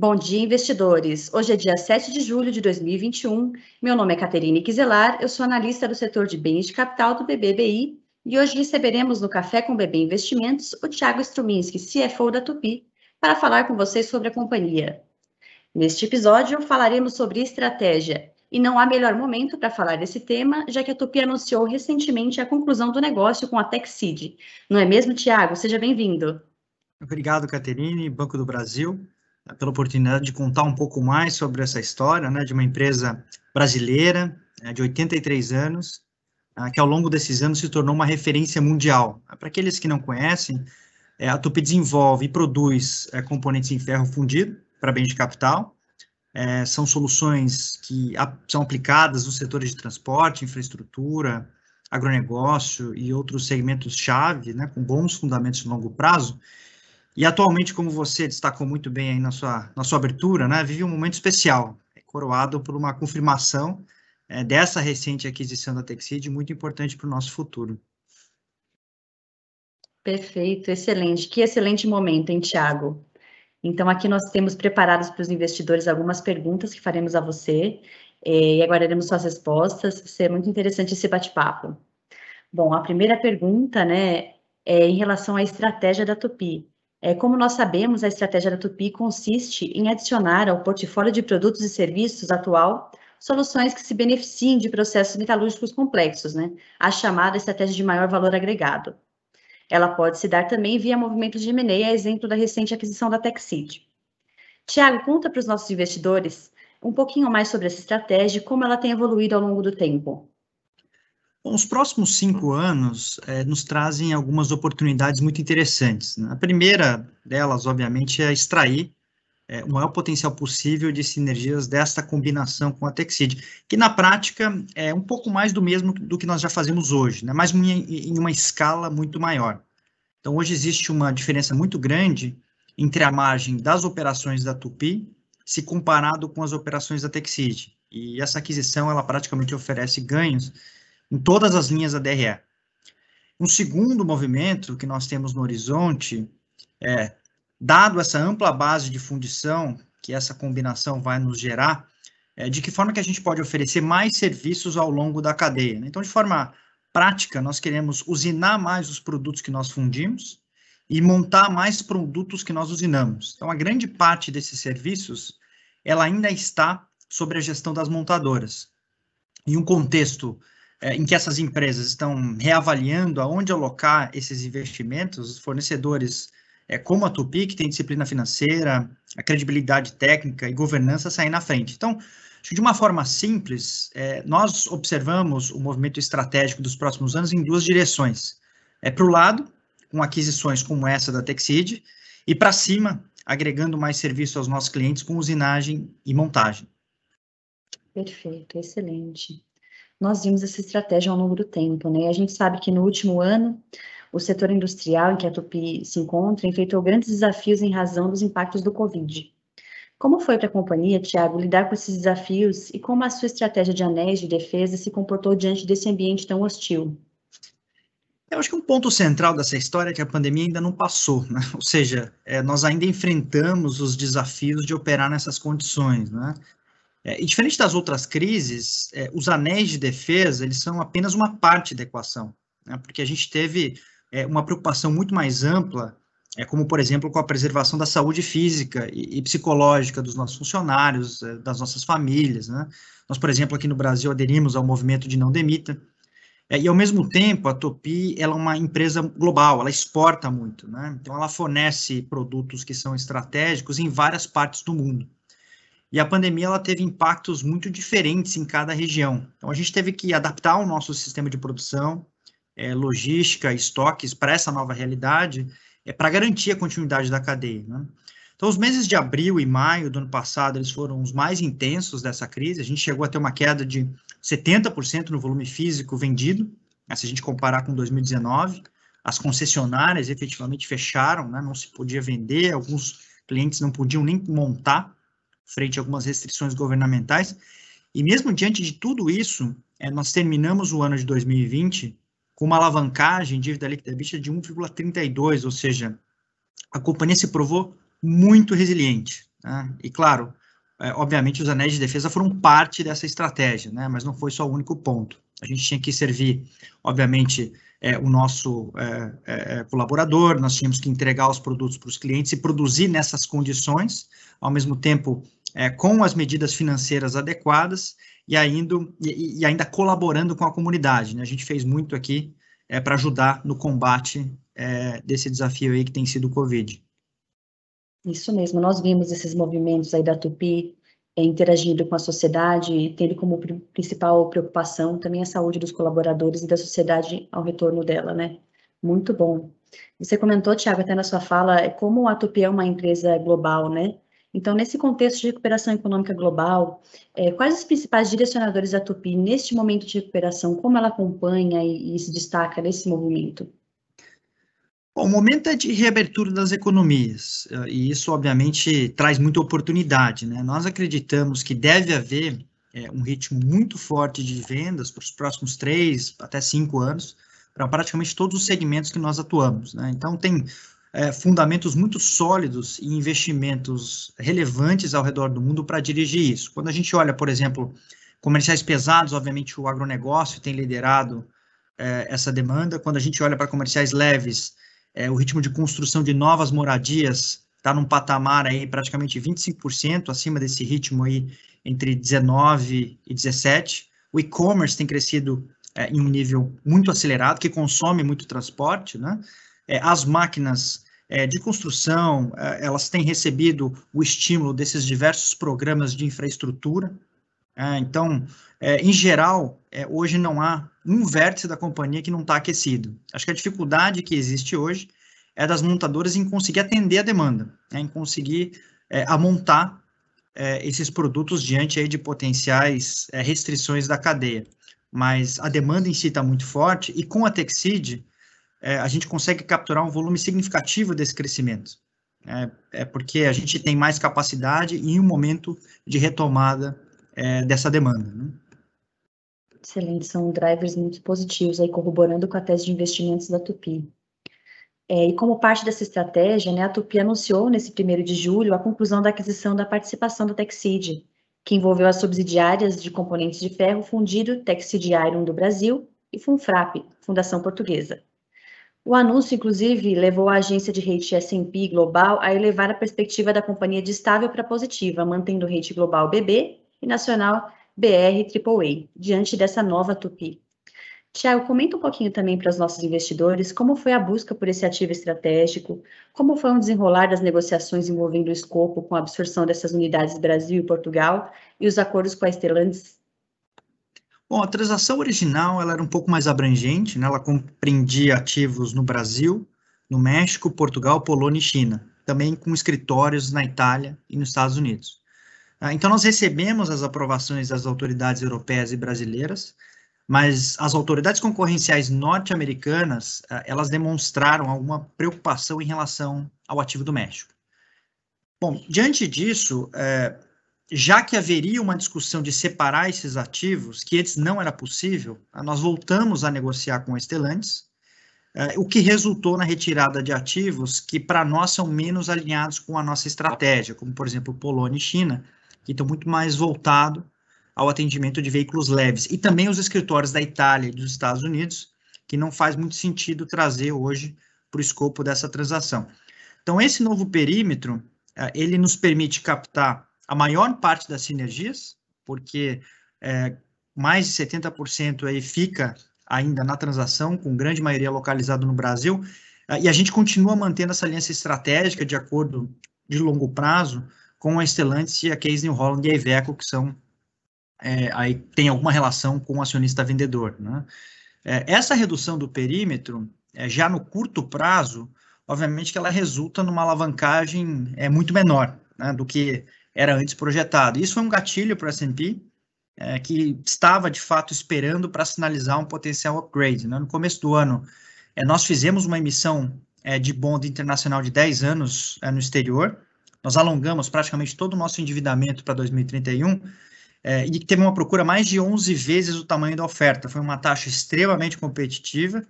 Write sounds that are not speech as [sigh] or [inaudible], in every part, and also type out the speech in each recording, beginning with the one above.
Bom dia, investidores. Hoje é dia 7 de julho de 2021. Meu nome é Caterine Quiselar, eu sou analista do setor de bens de capital do BBBI e hoje receberemos no Café com BB Investimentos o Thiago Struminski, CFO da Tupi, para falar com vocês sobre a companhia. Neste episódio, falaremos sobre estratégia e não há melhor momento para falar desse tema, já que a Tupi anunciou recentemente a conclusão do negócio com a TechSeed. Não é mesmo, Thiago? Seja bem-vindo. Obrigado, Caterine, Banco do Brasil pela oportunidade de contar um pouco mais sobre essa história, né, de uma empresa brasileira, né, de 83 anos, uh, que ao longo desses anos se tornou uma referência mundial. Para aqueles que não conhecem, é, a Tupi desenvolve e produz é, componentes em ferro fundido para bens de capital, é, são soluções que são aplicadas nos setores de transporte, infraestrutura, agronegócio e outros segmentos-chave, né, com bons fundamentos de longo prazo, e atualmente, como você destacou muito bem aí na sua, na sua abertura, né, vive um momento especial, é coroado por uma confirmação é, dessa recente aquisição da Texid, muito importante para o nosso futuro. Perfeito, excelente. Que excelente momento, hein, Tiago? Então, aqui nós temos preparados para os investidores algumas perguntas que faremos a você é, e aguardaremos suas respostas. Vai ser muito interessante esse bate-papo. Bom, a primeira pergunta, né, é em relação à estratégia da Tupi. É, como nós sabemos, a estratégia da Tupi consiste em adicionar ao portfólio de produtos e serviços atual soluções que se beneficiem de processos metalúrgicos complexos, né? A chamada estratégia de maior valor agregado. Ela pode se dar também via movimentos de M&A, a exemplo da recente aquisição da TechSeed. Tiago, conta para os nossos investidores um pouquinho mais sobre essa estratégia e como ela tem evoluído ao longo do tempo. Bom, os próximos cinco anos é, nos trazem algumas oportunidades muito interessantes. Né? A primeira delas, obviamente, é extrair é, o maior potencial possível de sinergias desta combinação com a Texid, que na prática é um pouco mais do mesmo do que nós já fazemos hoje, né? mas em, em uma escala muito maior. Então, hoje existe uma diferença muito grande entre a margem das operações da Tupi se comparado com as operações da Texid. E essa aquisição, ela praticamente oferece ganhos em todas as linhas da DRE. Um segundo movimento que nós temos no horizonte é, dado essa ampla base de fundição que essa combinação vai nos gerar, é, de que forma que a gente pode oferecer mais serviços ao longo da cadeia. Né? Então, de forma prática, nós queremos usinar mais os produtos que nós fundimos e montar mais produtos que nós usinamos. Então, a grande parte desses serviços, ela ainda está sobre a gestão das montadoras. Em um contexto é, em que essas empresas estão reavaliando aonde alocar esses investimentos, os fornecedores é, como a Tupi, que tem disciplina financeira, a credibilidade técnica e governança saem na frente. Então, de uma forma simples, é, nós observamos o movimento estratégico dos próximos anos em duas direções. É para o lado, com aquisições como essa da Texid, e para cima, agregando mais serviço aos nossos clientes com usinagem e montagem. Perfeito, excelente nós vimos essa estratégia ao longo do tempo, né? A gente sabe que no último ano, o setor industrial em que a Tupi se encontra enfrentou grandes desafios em razão dos impactos do Covid. Como foi para a companhia, Tiago, lidar com esses desafios e como a sua estratégia de anéis de defesa se comportou diante desse ambiente tão hostil? Eu acho que um ponto central dessa história é que a pandemia ainda não passou, né? ou seja, é, nós ainda enfrentamos os desafios de operar nessas condições. Né? É, e diferente das outras crises, é, os anéis de defesa eles são apenas uma parte da equação, né? porque a gente teve é, uma preocupação muito mais ampla, é, como por exemplo com a preservação da saúde física e, e psicológica dos nossos funcionários, é, das nossas famílias. Né? Nós, por exemplo, aqui no Brasil aderimos ao movimento de não demita, é, e ao mesmo tempo a Topi ela é uma empresa global, ela exporta muito, né? então ela fornece produtos que são estratégicos em várias partes do mundo. E a pandemia ela teve impactos muito diferentes em cada região. Então a gente teve que adaptar o nosso sistema de produção, é, logística, estoques para essa nova realidade, é, para garantir a continuidade da cadeia. Né? Então os meses de abril e maio do ano passado eles foram os mais intensos dessa crise. A gente chegou a ter uma queda de 70% no volume físico vendido, né, se a gente comparar com 2019. As concessionárias efetivamente fecharam, né, não se podia vender, alguns clientes não podiam nem montar frente a algumas restrições governamentais. E mesmo diante de tudo isso, é, nós terminamos o ano de 2020 com uma alavancagem dívida líquida EBITDA de 1,32, ou seja, a companhia se provou muito resiliente. Né? E, claro, é, obviamente, os anéis de defesa foram parte dessa estratégia, né? mas não foi só o único ponto. A gente tinha que servir, obviamente, é, o nosso é, é, colaborador, nós tínhamos que entregar os produtos para os clientes e produzir nessas condições, ao mesmo tempo é, com as medidas financeiras adequadas e ainda, e, e ainda colaborando com a comunidade. Né? A gente fez muito aqui é, para ajudar no combate é, desse desafio aí que tem sido o Covid. Isso mesmo, nós vimos esses movimentos aí da Tupi é, interagindo com a sociedade tendo como principal preocupação também a saúde dos colaboradores e da sociedade ao retorno dela, né? Muito bom. Você comentou, Tiago, até na sua fala, é como a Tupi é uma empresa global, né? Então, nesse contexto de recuperação econômica global, é, quais os principais direcionadores da Tupi neste momento de recuperação? Como ela acompanha e, e se destaca nesse movimento? Bom, o momento é de reabertura das economias, eh, e isso, obviamente, traz muita oportunidade. Né? Nós acreditamos que deve haver é, um ritmo muito forte de vendas para os próximos três até cinco anos, para praticamente todos os segmentos que nós atuamos. Né? Então, tem é, fundamentos muito sólidos e investimentos relevantes ao redor do mundo para dirigir isso. Quando a gente olha, por exemplo, comerciais pesados, obviamente o agronegócio tem liderado é, essa demanda. Quando a gente olha para comerciais leves, é, o ritmo de construção de novas moradias está num patamar aí praticamente 25% acima desse ritmo aí entre 19 e 17. O e-commerce tem crescido é, em um nível muito acelerado, que consome muito transporte, né? É, as máquinas é, de construção, é, elas têm recebido o estímulo desses diversos programas de infraestrutura. É, então, é, em geral, hoje não há um vértice da companhia que não está aquecido. Acho que a dificuldade que existe hoje é das montadoras em conseguir atender a demanda, né, em conseguir é, amontar é, esses produtos diante aí de potenciais é, restrições da cadeia. Mas a demanda em si está muito forte e com a Texid é, a gente consegue capturar um volume significativo desse crescimento. É, é, porque a gente tem mais capacidade em um momento de retomada é, dessa demanda. Né? Excelente, são drivers muito positivos, aí corroborando com a tese de investimentos da Tupi. É, e como parte dessa estratégia, né, a Tupi anunciou nesse primeiro de julho a conclusão da aquisição da participação da Texid, que envolveu as subsidiárias de componentes de ferro fundido Texid Iron do Brasil e Funfrap, Fundação Portuguesa. O anúncio, inclusive, levou a agência de rate S&P Global a elevar a perspectiva da companhia de estável para positiva, mantendo o global BB e nacional BR AAA, diante dessa nova Tupi. Tiago, comenta um pouquinho também para os nossos investidores como foi a busca por esse ativo estratégico, como foi o desenrolar das negociações envolvendo o escopo com a absorção dessas unidades Brasil e Portugal e os acordos com a Stellantis. Bom, a transação original ela era um pouco mais abrangente, né? ela compreendia ativos no Brasil, no México, Portugal, Polônia e China, também com escritórios na Itália e nos Estados Unidos. Ah, então, nós recebemos as aprovações das autoridades europeias e brasileiras, mas as autoridades concorrenciais norte-americanas, ah, elas demonstraram alguma preocupação em relação ao ativo do México. Bom, diante disso, é, já que haveria uma discussão de separar esses ativos, que antes não era possível, ah, nós voltamos a negociar com a Stellantis, é, o que resultou na retirada de ativos que, para nós, são menos alinhados com a nossa estratégia, como, por exemplo, Polônia e China, que estão muito mais voltados ao atendimento de veículos leves. E também os escritórios da Itália e dos Estados Unidos, que não faz muito sentido trazer hoje para o escopo dessa transação. Então, esse novo perímetro, é, ele nos permite captar a maior parte das sinergias, porque é, mais de 70% aí fica ainda na transação, com grande maioria localizado no Brasil, é, e a gente continua mantendo essa aliança estratégica de acordo de longo prazo com a Stellantis e a Case New Holland e a Iveco, que são, é, aí tem alguma relação com o acionista vendedor. Né? É, essa redução do perímetro, é, já no curto prazo, obviamente que ela resulta numa alavancagem é, muito menor né, do que era antes projetado. Isso foi um gatilho para o S&P, é, que estava, de fato, esperando para sinalizar um potencial upgrade. Né? No começo do ano, é, nós fizemos uma emissão é, de bond internacional de 10 anos é, no exterior, nós alongamos praticamente todo o nosso endividamento para 2031 é, e teve uma procura mais de 11 vezes o tamanho da oferta. Foi uma taxa extremamente competitiva.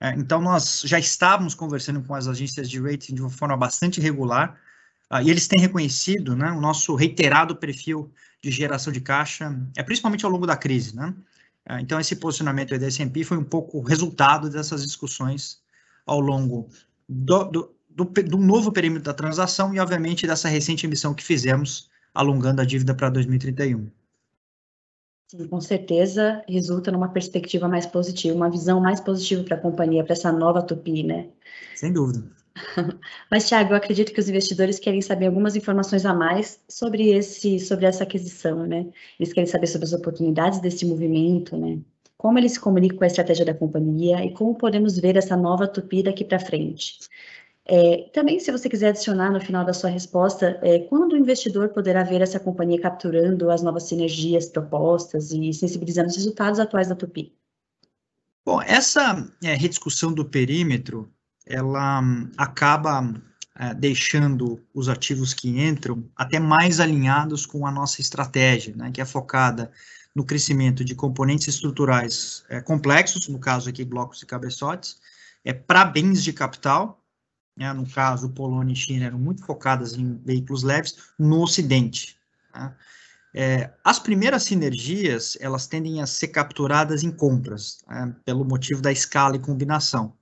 É, então, nós já estávamos conversando com as agências de rating de uma forma bastante regular Uh, e eles têm reconhecido né, o nosso reiterado perfil de geração de caixa, é principalmente ao longo da crise. Né? Uh, então, esse posicionamento da S&P foi um pouco resultado dessas discussões ao longo do, do, do, do novo perímetro da transação e, obviamente, dessa recente emissão que fizemos, alongando a dívida para 2031. Sim, com certeza resulta numa perspectiva mais positiva, uma visão mais positiva para a companhia, para essa nova Tupi, né? Sem dúvida. [laughs] Mas, Thiago, eu acredito que os investidores querem saber algumas informações a mais sobre, esse, sobre essa aquisição, né? Eles querem saber sobre as oportunidades desse movimento, né? Como ele se comunica com a estratégia da companhia e como podemos ver essa nova Tupi daqui para frente. É, também, se você quiser adicionar no final da sua resposta, é, quando o investidor poderá ver essa companhia capturando as novas sinergias propostas e sensibilizando os resultados atuais da Tupi? Bom, essa é, rediscussão do perímetro, ela hum, acaba é, deixando os ativos que entram até mais alinhados com a nossa estratégia, né, que é focada no crescimento de componentes estruturais é, complexos, no caso aqui blocos e cabeçotes, é, para bens de capital, né, no caso, Polônia e China eram muito focadas em veículos leves no Ocidente. Né? É, as primeiras sinergias, elas tendem a ser capturadas em compras, né, pelo motivo da escala e combinação.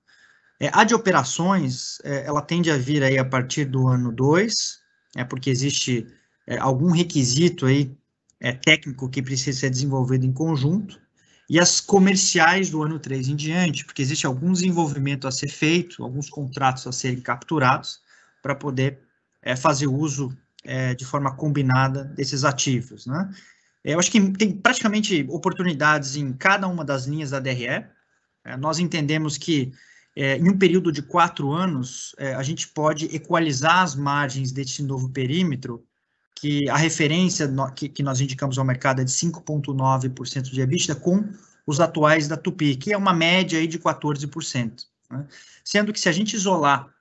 É, a de operações, é, ela tende a vir aí a partir do ano 2, é, porque existe é, algum requisito aí é, técnico que precisa ser desenvolvido em conjunto, e as comerciais do ano 3 em diante, porque existe algum desenvolvimento a ser feito, alguns contratos a serem capturados para poder é, fazer uso é, de forma combinada desses ativos. Né? Eu acho que tem praticamente oportunidades em cada uma das linhas da DRE. Nós entendemos que é, em um período de quatro anos, é, a gente pode equalizar as margens desse novo perímetro que a referência no, que, que, nós indicamos ao mercado é de 5,9% de EBITDA com os atuais da Tupi, que é uma média aí de 14%. Né? Sendo que se a gente isolar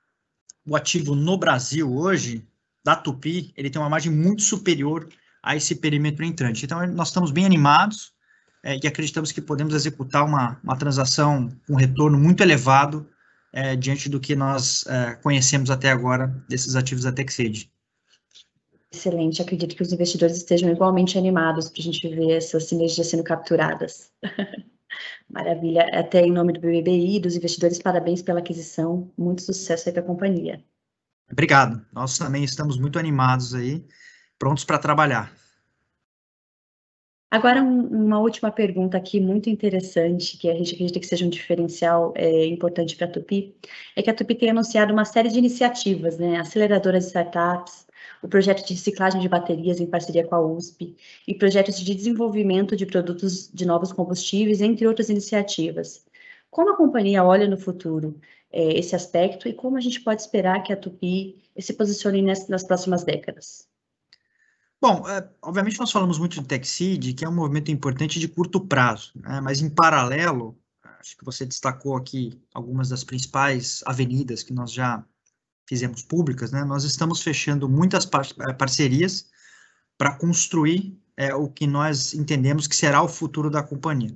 o ativo no Brasil hoje, da Tupi, ele tem uma margem muito superior a esse perímetro entrante. Então, nós estamos bem animados é, e acreditamos que podemos executar uma, uma transação com retorno muito elevado é, diante do que nós é, conhecemos até agora desses ativos da TechSage. Excelente, acredito que os investidores estejam igualmente animados para a gente ver essas sinergias sendo capturadas. [laughs] Maravilha, até em nome do BBBI e dos investidores, parabéns pela aquisição, muito sucesso aí para a companhia. Obrigado, nós também estamos muito animados aí, prontos para trabalhar. Agora, um, uma última pergunta aqui, muito interessante, que a gente acredita que seja um diferencial é, importante para a Tupi, é que a Tupi tem anunciado uma série de iniciativas, né, aceleradoras de startups, o projeto de reciclagem de baterias em parceria com a USP e projetos de desenvolvimento de produtos de novos combustíveis, entre outras iniciativas. Como a companhia olha no futuro é, esse aspecto e como a gente pode esperar que a Tupi se posicione nas, nas próximas décadas? Bom, é, obviamente nós falamos muito de TechSeed, que é um movimento importante de curto prazo, né, mas em paralelo, acho que você destacou aqui algumas das principais avenidas que nós já fizemos públicas, né, nós estamos fechando muitas par eh, parcerias para construir é, o que nós entendemos que será o futuro da companhia.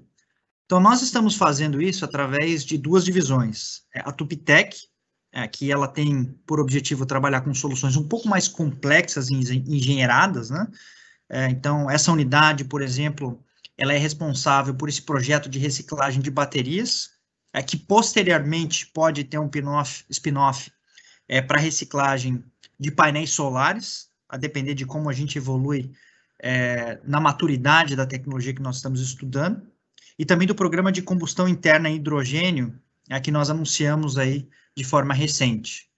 Então, nós estamos fazendo isso através de duas divisões. É, a Tupitec, é, que ela tem por objetivo trabalhar com soluções um pouco mais complexas e engenheiradas, né? É, então, essa unidade, por exemplo, ela é responsável por esse projeto de reciclagem de baterias, é, que posteriormente pode ter um spin-off spin é, para reciclagem de painéis solares, a depender de como a gente evolui é, na maturidade da tecnologia que nós estamos estudando, e também do programa de combustão interna em hidrogênio, é, que nós anunciamos aí de forma recente.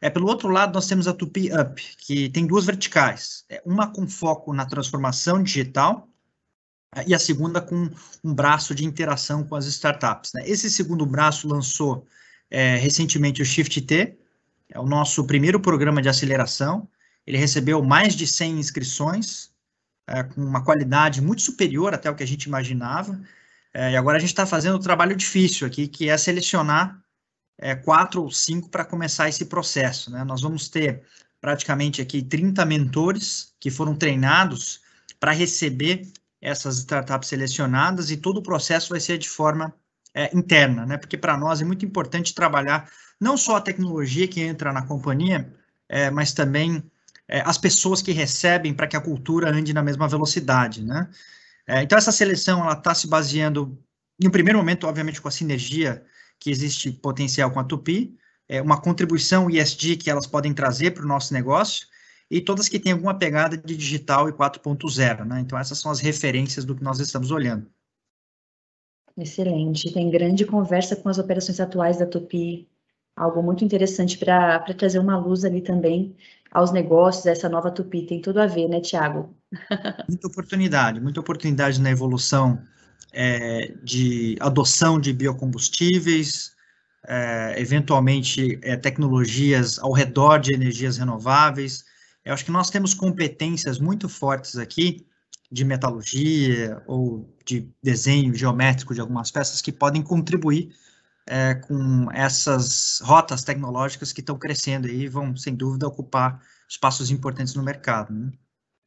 É, pelo outro lado, nós temos a Tupi Up, que tem duas verticais, é, uma com foco na transformação digital é, e a segunda com um braço de interação com as startups. Né? Esse segundo braço lançou é, recentemente o Shift T, é o nosso primeiro programa de aceleração. Ele recebeu mais de 100 inscrições, é, com uma qualidade muito superior até o que a gente imaginava. É, e agora a gente está fazendo o um trabalho difícil aqui, que é selecionar é, quatro ou cinco para começar esse processo. Né? Nós vamos ter praticamente aqui 30 mentores que foram treinados para receber essas startups selecionadas e todo o processo vai ser de forma é, interna, né? Porque para nós é muito importante trabalhar não só a tecnologia que entra na companhia, é, mas também é, as pessoas que recebem para que a cultura ande na mesma velocidade, né? É, então, essa seleção, ela está se baseando, em um primeiro momento, obviamente, com a sinergia que existe potencial com a Tupi, é, uma contribuição ESG que elas podem trazer para o nosso negócio, e todas que têm alguma pegada de digital e 4.0, né? Então, essas são as referências do que nós estamos olhando. Excelente. Tem grande conversa com as operações atuais da Tupi, algo muito interessante para trazer uma luz ali também aos negócios, essa nova Tupi. Tem tudo a ver, né, Tiago? [laughs] Muita oportunidade, muita oportunidade na evolução é, de adoção de biocombustíveis, é, eventualmente é, tecnologias ao redor de energias renováveis, eu acho que nós temos competências muito fortes aqui de metalurgia ou de desenho geométrico de algumas peças que podem contribuir é, com essas rotas tecnológicas que estão crescendo e vão, sem dúvida, ocupar espaços importantes no mercado. Né?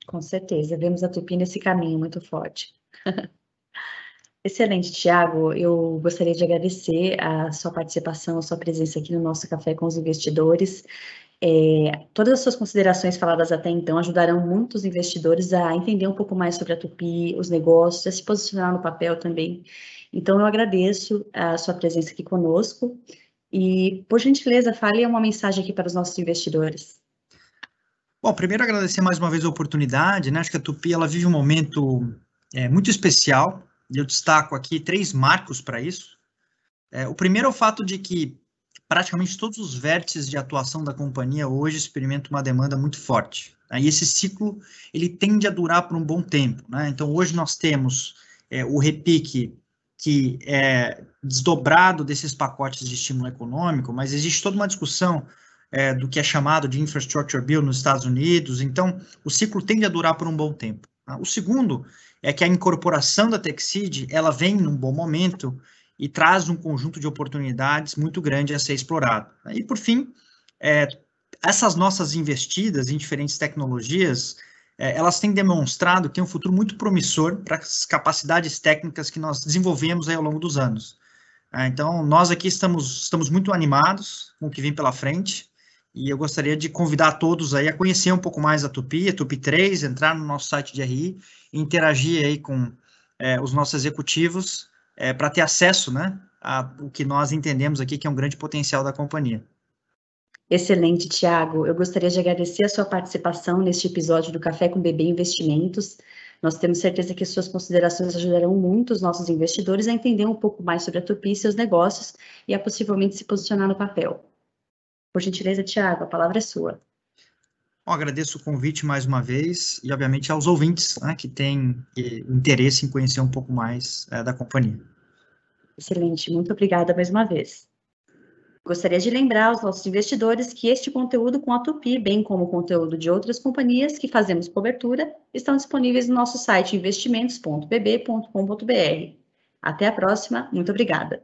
Com certeza, vemos a Tupi nesse caminho muito forte. [laughs] Excelente, Tiago. Eu gostaria de agradecer a sua participação, a sua presença aqui no nosso Café com os Investidores. É, todas as suas considerações faladas até então ajudarão muitos investidores a entender um pouco mais sobre a Tupi, os negócios, a se posicionar no papel também. Então, eu agradeço a sua presença aqui conosco e, por gentileza, fale uma mensagem aqui para os nossos investidores. Bom, primeiro agradecer mais uma vez a oportunidade, né? Acho que a Tupi ela vive um momento é, muito especial. Eu destaco aqui três marcos para isso. É, o primeiro é o fato de que praticamente todos os vértices de atuação da companhia hoje experimentam uma demanda muito forte. Né? E esse ciclo ele tende a durar por um bom tempo. Né? Então, hoje nós temos é, o repique que é desdobrado desses pacotes de estímulo econômico, mas existe toda uma discussão é, do que é chamado de Infrastructure Bill nos Estados Unidos, então o ciclo tende a durar por um bom tempo. Tá? O segundo é que a incorporação da TechSeed, ela vem num bom momento e traz um conjunto de oportunidades muito grande a ser explorado. E, por fim, é, essas nossas investidas em diferentes tecnologias, é, elas têm demonstrado que tem um futuro muito promissor para as capacidades técnicas que nós desenvolvemos ao longo dos anos. É, então, nós aqui estamos, estamos muito animados com o que vem pela frente, e eu gostaria de convidar todos aí a conhecer um pouco mais a Tupi, a Tupi 3, entrar no nosso site de RI, interagir aí com é, os nossos executivos é, para ter acesso né, o que nós entendemos aqui que é um grande potencial da companhia. Excelente, Tiago. Eu gostaria de agradecer a sua participação neste episódio do Café com Bebê Investimentos. Nós temos certeza que suas considerações ajudarão muito os nossos investidores a entender um pouco mais sobre a Tupi e seus negócios e a possivelmente se posicionar no papel. Por gentileza, Tiago, a palavra é sua. Bom, agradeço o convite mais uma vez e, obviamente, aos ouvintes né, que têm eh, interesse em conhecer um pouco mais é, da companhia. Excelente, muito obrigada mais uma vez. Gostaria de lembrar aos nossos investidores que este conteúdo com a Tupi, bem como o conteúdo de outras companhias que fazemos cobertura, estão disponíveis no nosso site investimentos.bb.com.br. Até a próxima, muito obrigada.